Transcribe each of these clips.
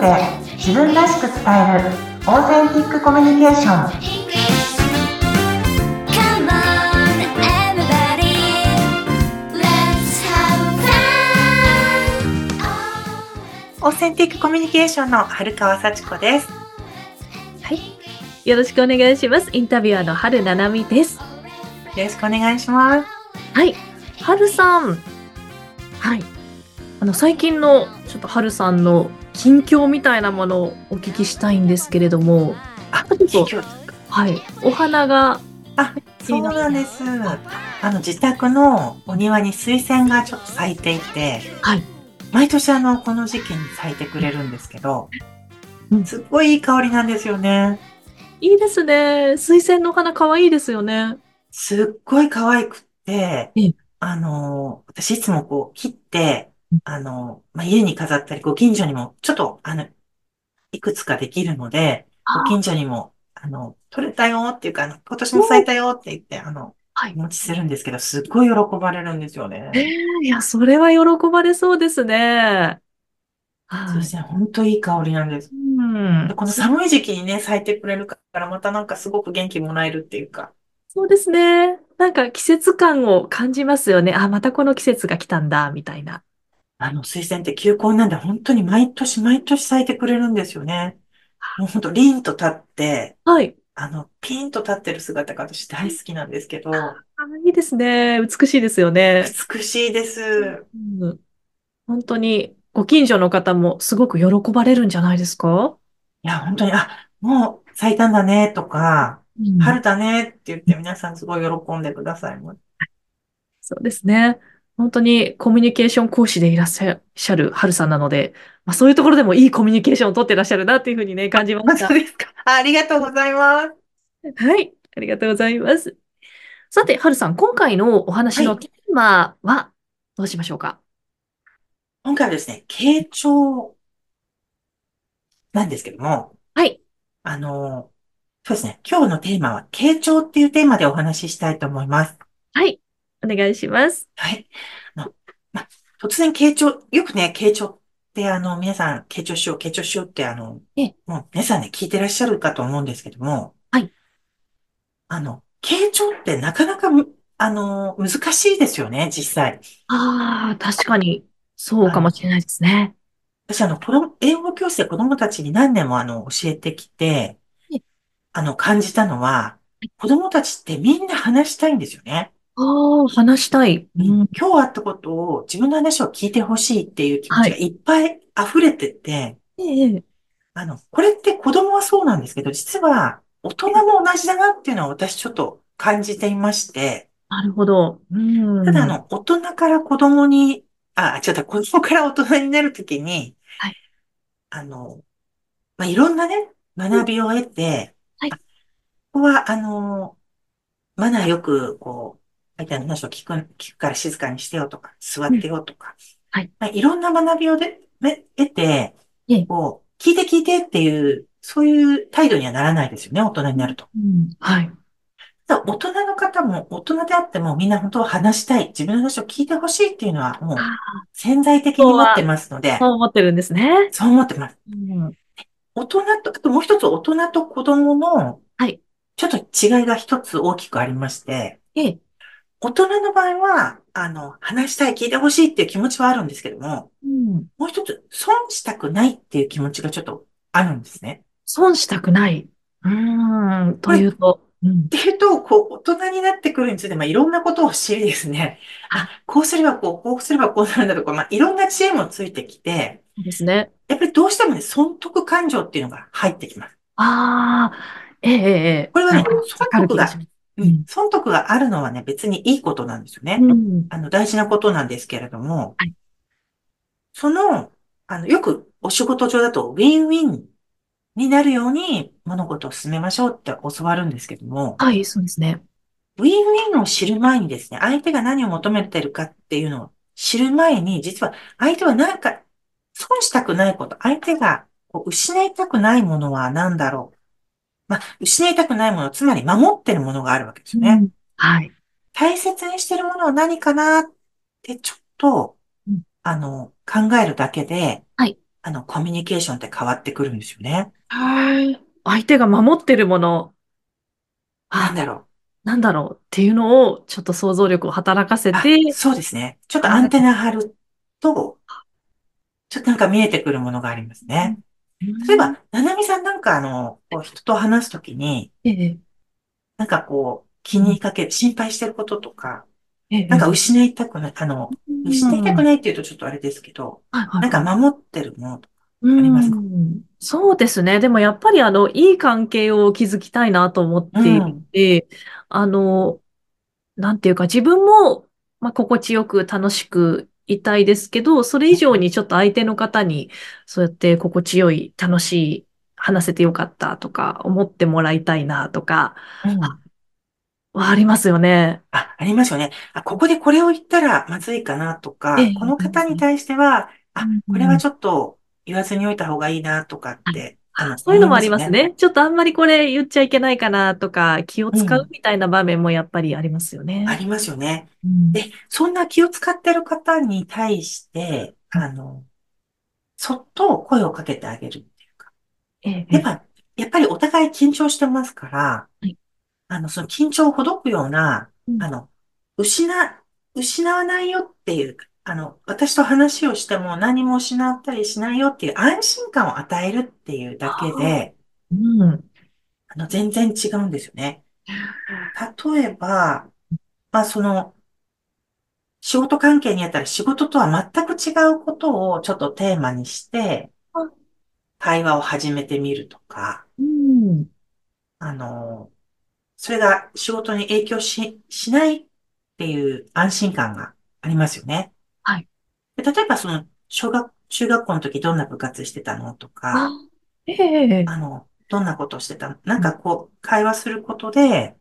ドで自分らしく伝えるオーセンティックコミュニケーション.オーセンティックコミュニケーションの春川幸子ですはい。よろしくお願いします。インタビュアーの春七海です。よろしくお願いしますはい。春さん。はい。あの、最近の、ちょっと春さんの近況みたいなものをお聞きしたいんですけれども、あちょはい。お花が、あそうなんです。あの自宅のお庭に水仙がちょっと咲いていて。はい。毎年あのこの時期に咲いてくれるんですけど。うん。すっごいいい香りなんですよね。いいですね。水仙のお花可愛いですよね。すっごい可愛くって。ええ、あの、私いつもこう切ってうん、あの、まあ、家に飾ったり、ご近所にも、ちょっと、あの、いくつかできるので、ご近所にも、あの、取れたよっていうか、あの今年も咲いたよって言って、あの、はいお持ちするんですけど、すっごい喜ばれるんですよね。ええいや、それは喜ばれそうですね。はい。そして、ほんといい香りなんです。うんで。この寒い時期にね、咲いてくれるから、またなんかすごく元気もらえるっていうか。そうですね。なんか季節感を感じますよね。あ、またこの季節が来たんだ、みたいな。あの、水仙って球根なんで、本当に毎年毎年咲いてくれるんですよね。もう本当、凛と立って、はい。あの、ピーンと立ってる姿が私大好きなんですけど、あ、いいですね。美しいですよね。美しいです。うん、本当に、ご近所の方もすごく喜ばれるんじゃないですか？いや、本当に、あ、もう咲いたんだね、とか、うん春だねって言って皆さんすごい喜んでくださいます。そうですね。本当にコミュニケーション講師でいらっしゃる春さんなので、まあ、そういうところでもいいコミュニケーションを取ってらっしゃるなっていうふうにね、感じました本当。ですかあありがとうございます。はい。ありがとうございます。さて、春さん、今回のお話のはいテーマはどうしましょうか？今回はですね、傾聴なんですけども、はい。あの、そうですね、今日のテーマは、傾聴っていうテーマでお話ししたいと思います。はい。お願いします。はい。あのま、突然、傾聴、よくね、傾聴って、あの、皆さん、傾聴しよう、傾聴しようって、あの、ええもう皆さんね、聞いてらっしゃるかと思うんですけども、はい。あの、傾聴ってなかなかむ、あの、難しいですよね、実際。ああ、確かに、そうかもしれないですね。私、あの、子供、英語教室で子供たちに何年も、あの、教えてきてええ、あの、感じたのは、子供たちってみんな話したいんですよね。ああ、話したい。うん。今日あったことを、自分の話を聞いてほしいっていう気持ちがはいっぱい溢れてて、ええ、あの、これって子供はそうなんですけど、実は大人も同じだなっていうのは私ちょっと感じていまして、なるほど。うん。ただあの、大人から子供に、あ、違った、子供から大人になるときに、はいあの、まあ、いろんなね、学びを得て、はいあここは、あの、マナーよく、こう、相手の話を聞く、聞くから静かにしてよとか、座ってよとか、はいまあ、いろんな学びをで、め得て、ええこう、聞いて聞いてっていう、そういう態度にはならないですよね、大人になると。うん。はい。大人の方も、大人であってもみんな本当は話したい、自分の話を聞いてほしいっていうのはもうあ潜在的に持ってますのであ、、そう思ってるんですね。そう思ってます。うん。大人と、あともう一つ大人と子供の、はいちょっと違いが一つ大きくありまして、ええ。大人の場合は、あの、話したい、聞いてほしいっていう気持ちはあるんですけども、うん。もう一つ、損したくないっていう気持ちがちょっとあるんですね。損したくない。うーん。というと。うんっ。ていうと、こう、大人になってくるについて、まあ、いろんなことを知りですね。あ、こうすればこう、こうすればこうなるんだとか、まあ、いろんな知恵もついてきて、ですね。やっぱりどうしてもね、損得感情っていうのが入ってきます。ああ、ええ、ええ。これはねなんかわかる気が。うん。損得があるのはね、別にいいことなんですよね。うん。あの、大事なことなんですけれども、はいその、あの、よくお仕事上だと、ウィンウィンになるように物事を進めましょうって教わるんですけども、はい、そうですね。ウィンウィンを知る前にですね、相手が何を求めてるかっていうのを知る前に、実は相手は何か損したくないこと、相手がこう失いたくないものは何だろう。まあ、失いたくないもの、つまり守ってるものがあるわけですよね。うんはい。大切にしてるものは何かなってちょっとうん、あの、考えるだけで、はいあの、コミュニケーションって変わってくるんですよね。はい。相手が守ってるもの、あ、なんだろう。なんだろうっていうのを、ちょっと想像力を働かせあ、て、そうですね。ちょっとアンテナ張ると、ちょっとなんか見えてくるものがありますね。例えば、ななみさんなんかあの、こう人と話すときに、ええ、なんかこう、気にかけ、心配してることとか、ええ、なんか失いたくない、あの、失いたくないっていうとちょっとあれですけど、はいはい。なんか守ってるものとかうりますか？んそうですね。でもやっぱりあの、いい関係を築きたいなと思っていて、あの、なんていうか自分も、まあ、心地よく楽しくいたいですけど、それ以上にちょっと相手の方に、そうやって心地よい、楽しい、話せてよかったとか、思ってもらいたいなとか、うん。はありますよね。あ、ありますよね。あ、ここでこれを言ったらまずいかなとかええ、この方に対しては、あうん、これはちょっと言わずにおいた方がいいなとかって、そういうのもありますね。ちょっとあんまりこれ言っちゃいけないかなとか、気を使ううんみたいな場面もやっぱりありますよね。ありますよね。うんで、そんな気を使ってる方に対して、あの、そっと声をかけてあげるっていうか。ええやっぱ、やっぱりお互い緊張してますから、はいあの、その緊張をほどくような、うんあの、失、失わないよっていう、あの、私と話をしても何も失ったりしないよっていう安心感を与えるっていうだけで、うん。あの、全然違うんですよね。例えば、まあ、その、仕事関係にあったら仕事とは全く違うことをちょっとテーマにしてあ、会話を始めてみるとか、うん。あの、それが仕事に影響し、しないっていう安心感がありますよね。例えばその、小学、中学校の時どんな部活してたのとあか、、ええあの、どんなことをしてたの？なんかこう、会話することで、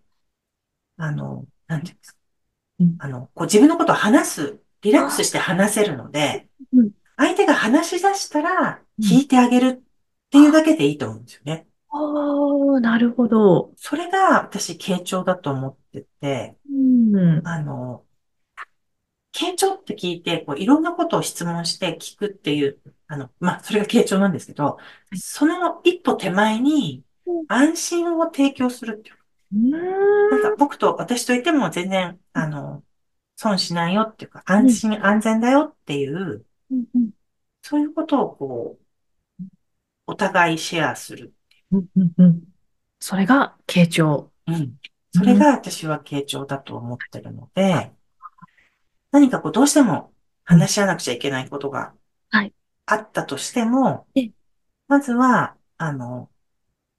あの、なんていうんですか？うん。あの、こう自分のことを話す、リラックスして話せるのでうん、相手が話し出したらうん聞いてあげるっていうだけでいいと思うんですよね。ああ、なるほど。それが私、傾聴だと思ってて、うん。あの、傾聴って聞いて、こういろんなことを質問して聞くっていう、あの、まあ、それが傾聴なんですけど、その一歩手前にうん。安心を提供するっていう。なんか僕と、私といても全然、あの、損しないよっていうか、安心安全だよっていう、うんうん。そういうことをこう、お互いシェアする。うんうんうん。それが傾聴。うん。それが私は傾聴だと思ってるので、何かこうどうしても話し合わなくちゃいけないことがはい。あったとしてもえ、まずは、あの、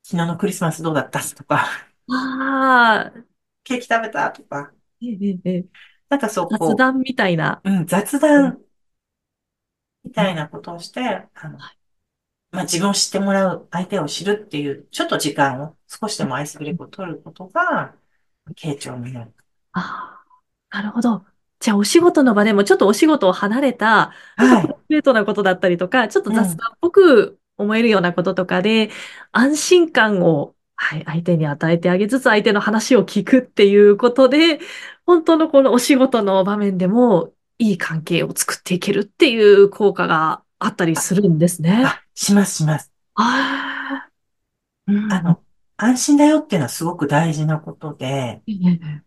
昨日のクリスマスどうだった？とか、ああ、ケーキ食べた？とか、ええええなんかそう、こう、雑談みたいな。うん、雑談みたいなことをして、あの、まあ、自分を知ってもらう、相手を知るっていう、ちょっと時間を、少しでもアイスブレイクを取ることが、傾聴になる。ああ、なるほど。じゃあ、お仕事の場でも、ちょっとお仕事を離れた、はい。ライベートなことだったりとか、ちょっと雑談っぽく思えるようなこととかで、安心感を、はい、相手に与えてあげつつ、相手の話を聞くっていうことで、本当のこのお仕事の場面でも、いい関係を作っていけるっていう効果があったりするんですね。あ、します、します。ああ、うん。あの、安心だよっていうのはすごく大事なことで、ええ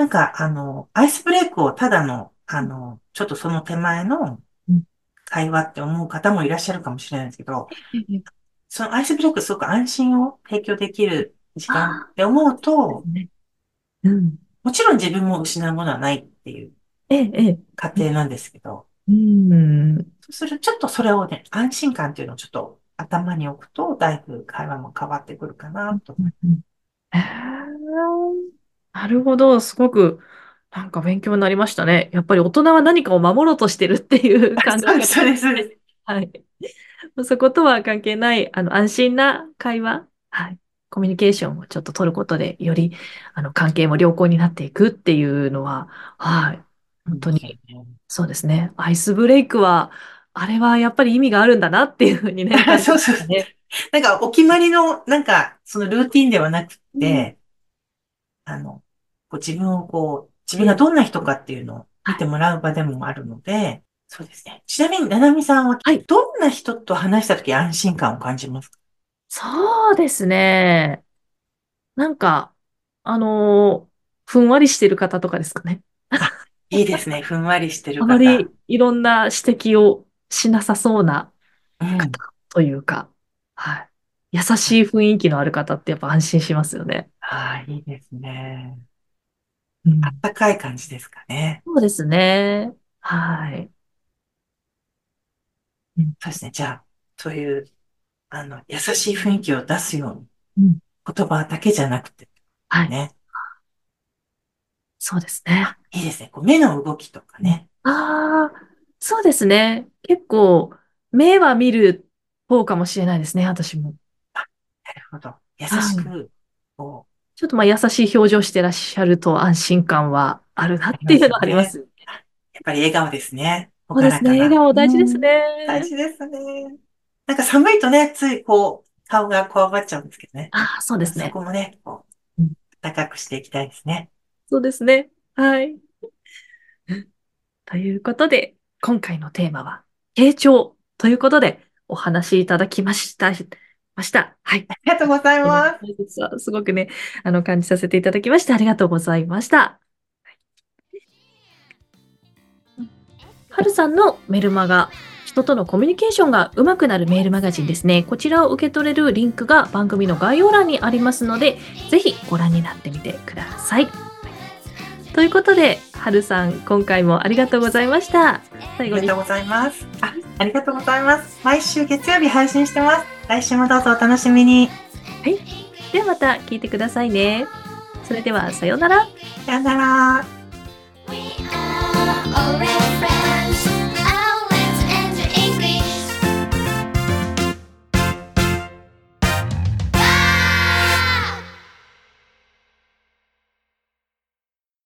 なんか、あの、アイスブレイクをただの、あの、ちょっとその手前のうん会話って思う方もいらっしゃるかもしれないですけど、ええそのアイスブレイクすごく安心を提供できる時間って思うと、ねうん。もちろん自分も失うものはないっていう。過程なんですけど、うん。そうする、ちょっとそれをね、安心感っていうのをちょっと頭に置くと、だいぶ会話も変わってくるかなと。へえなるほど。すごく、なんか勉強になりましたね。やっぱり大人は何かを守ろうとしてるっていう考えそうです、そう方。です、そうです。はい。そことは関係ない、あの、安心な会話、はい。コミュニケーションをちょっと取ることで、より、あの、関係も良好になっていくっていうのは、はい。本当に、そうですね。アイスブレイクは、あれはやっぱり意味があるんだなっていうふうにね、感 じそうそうましたね。なんか、お決まりの、なんか、そのルーティンではなくて、あの、こう自分をこう、自分がどんな人かっていうのを見てもらう場でもあるので、そうですね。ちなみに、ななみさんは、はいどんな人と話したとき安心感を感じますか？そうですね。なんか、あのーふんわりしてる方とかですかね。いいですね。ふんわりしてる方。あまりいろんな指摘をしなさそうなうん。というか、はい。優しい雰囲気のある方ってやっぱ安心しますよね。ああ、いいですね。うんあったかい感じですかね。そうですね。はい。そうですね。じゃあ、そういう、あの、優しい雰囲気を出すように、うん言葉だけじゃなくて、はい。ね。そうですね。いいですね。こう目の動きとかね。ああ、そうですね。結構、目は見る方かもしれないですね、私も。なるほど。優しく、こちょっとまあ優しい表情してらっしゃると安心感はあるなっていうのはあります。う、やっぱり笑顔ですね。そうですね。笑顔大事ですね。うん大事ですね。なんか寒いとね、ついこう、顔がこわばっちゃうんですけどね。ああ、そうですね。そこもね、こう、うん高くしていきたいですね。そうですね。はい。ということで、今回のテーマは、傾聴ということで、お話しいただきました。ました。はい。ありがとうございます。すごくね、あの、感じさせていただきまして、ありがとうございました。はるさんのメルマガ、人とのコミュニケーションが上手くなるメールマガジンですね。こちらを受け取れるリンクが番組の概要欄にありますので、ぜひご覧になってみてください。ということで、はるさん、今回もありがとうございました。あ最後にりがとうございます。あ、ありがとうございます。毎週月曜日配信してます。来週もどうぞお楽しみに。ではまた聞いてくださいね。それでは、さようなら。さよなら。